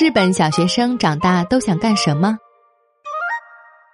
日本小学生长大都想干什么？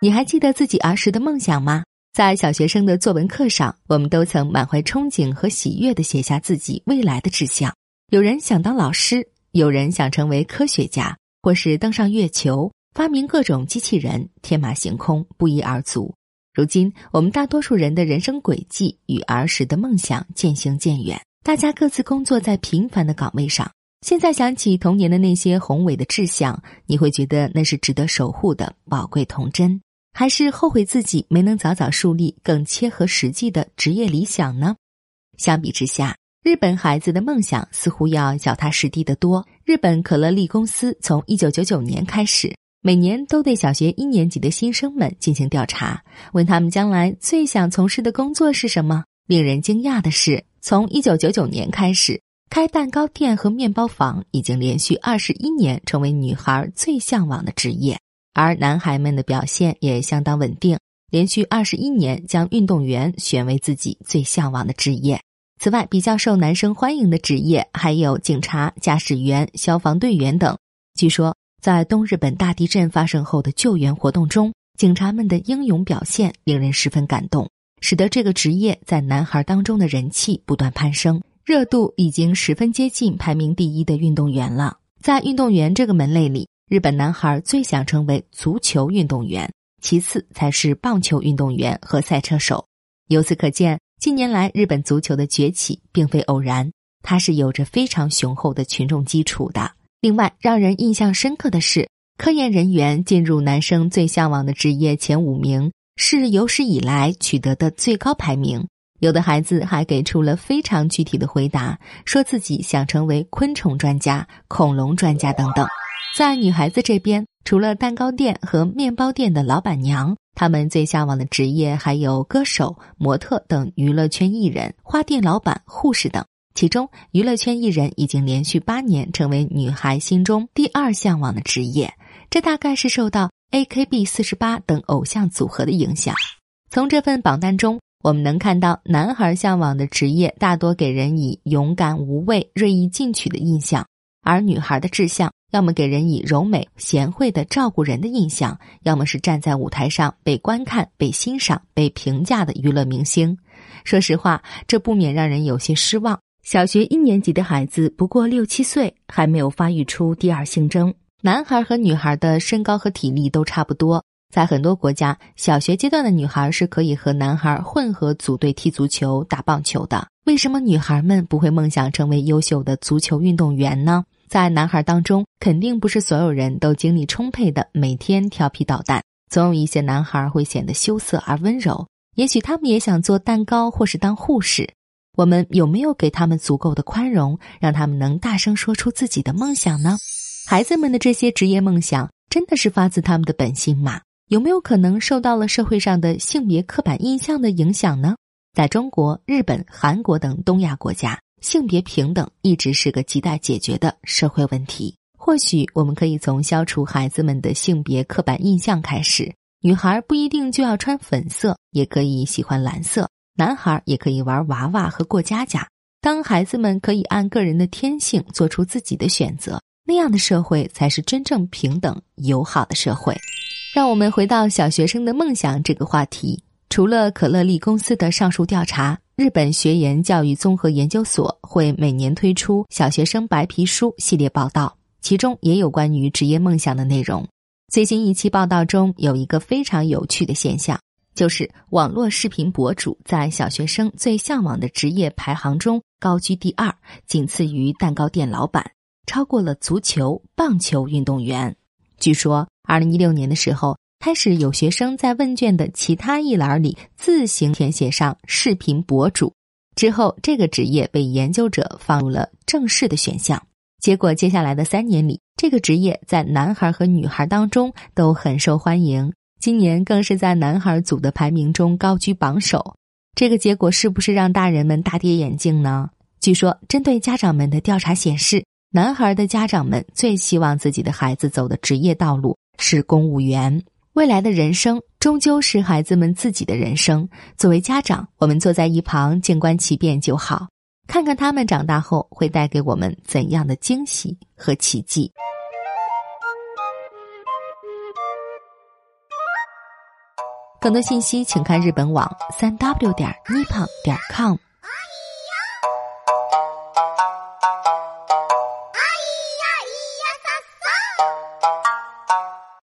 你还记得自己儿时的梦想吗？在小学生的作文课上，我们都曾满怀憧憬和喜悦的写下自己未来的志向。有人想当老师，有人想成为科学家，或是登上月球，发明各种机器人，天马行空，不一而足。如今，我们大多数人的人生轨迹与儿时的梦想渐行渐远，大家各自工作在平凡的岗位上。现在想起童年的那些宏伟的志向，你会觉得那是值得守护的宝贵童真，还是后悔自己没能早早树立更切合实际的职业理想呢？相比之下，日本孩子的梦想似乎要脚踏实地的多。日本可乐利公司从一九九九年开始，每年都对小学一年级的新生们进行调查，问他们将来最想从事的工作是什么。令人惊讶的是，从一九九九年开始。开蛋糕店和面包房已经连续二十一年成为女孩最向往的职业，而男孩们的表现也相当稳定，连续二十一年将运动员选为自己最向往的职业。此外，比较受男生欢迎的职业还有警察、驾驶员、消防队员等。据说，在东日本大地震发生后的救援活动中，警察们的英勇表现令人十分感动，使得这个职业在男孩当中的人气不断攀升。热度已经十分接近排名第一的运动员了。在运动员这个门类里，日本男孩最想成为足球运动员，其次才是棒球运动员和赛车手。由此可见，近年来日本足球的崛起并非偶然，它是有着非常雄厚的群众基础的。另外，让人印象深刻的是，科研人员进入男生最向往的职业前五名，是有史以来取得的最高排名。有的孩子还给出了非常具体的回答，说自己想成为昆虫专家、恐龙专家等等。在女孩子这边，除了蛋糕店和面包店的老板娘，她们最向往的职业还有歌手、模特等娱乐圈艺人、花店老板、护士等。其中，娱乐圈艺人已经连续八年成为女孩心中第二向往的职业，这大概是受到 AKB 四十八等偶像组合的影响。从这份榜单中。我们能看到，男孩向往的职业大多给人以勇敢无畏、锐意进取的印象，而女孩的志向要么给人以柔美贤惠的照顾人的印象，要么是站在舞台上被观看、被欣赏、被评价的娱乐明星。说实话，这不免让人有些失望。小学一年级的孩子不过六七岁，还没有发育出第二性征。男孩和女孩的身高和体力都差不多。在很多国家，小学阶段的女孩是可以和男孩混合组队踢足球、打棒球的。为什么女孩们不会梦想成为优秀的足球运动员呢？在男孩当中，肯定不是所有人都精力充沛的，每天调皮捣蛋。总有一些男孩会显得羞涩而温柔，也许他们也想做蛋糕或是当护士。我们有没有给他们足够的宽容，让他们能大声说出自己的梦想呢？孩子们的这些职业梦想，真的是发自他们的本心吗？有没有可能受到了社会上的性别刻板印象的影响呢？在中国、日本、韩国等东亚国家，性别平等一直是个亟待解决的社会问题。或许我们可以从消除孩子们的性别刻板印象开始。女孩不一定就要穿粉色，也可以喜欢蓝色；男孩也可以玩娃娃和过家家。当孩子们可以按个人的天性做出自己的选择，那样的社会才是真正平等友好的社会。让我们回到小学生的梦想这个话题。除了可乐利公司的上述调查，日本学研教育综合研究所会每年推出小学生白皮书系列报道，其中也有关于职业梦想的内容。最新一期报道中有一个非常有趣的现象，就是网络视频博主在小学生最向往的职业排行中高居第二，仅次于蛋糕店老板，超过了足球、棒球运动员。据说。二零一六年的时候，开始有学生在问卷的其他一栏里自行填写上“视频博主”，之后这个职业被研究者放入了正式的选项。结果，接下来的三年里，这个职业在男孩和女孩当中都很受欢迎，今年更是在男孩组的排名中高居榜首。这个结果是不是让大人们大跌眼镜呢？据说，针对家长们的调查显示，男孩的家长们最希望自己的孩子走的职业道路。是公务员。未来的人生终究是孩子们自己的人生。作为家长，我们坐在一旁静观其变就好，看看他们长大后会带给我们怎样的惊喜和奇迹。更多信息，请看日本网三 w 点 nippon 点 com。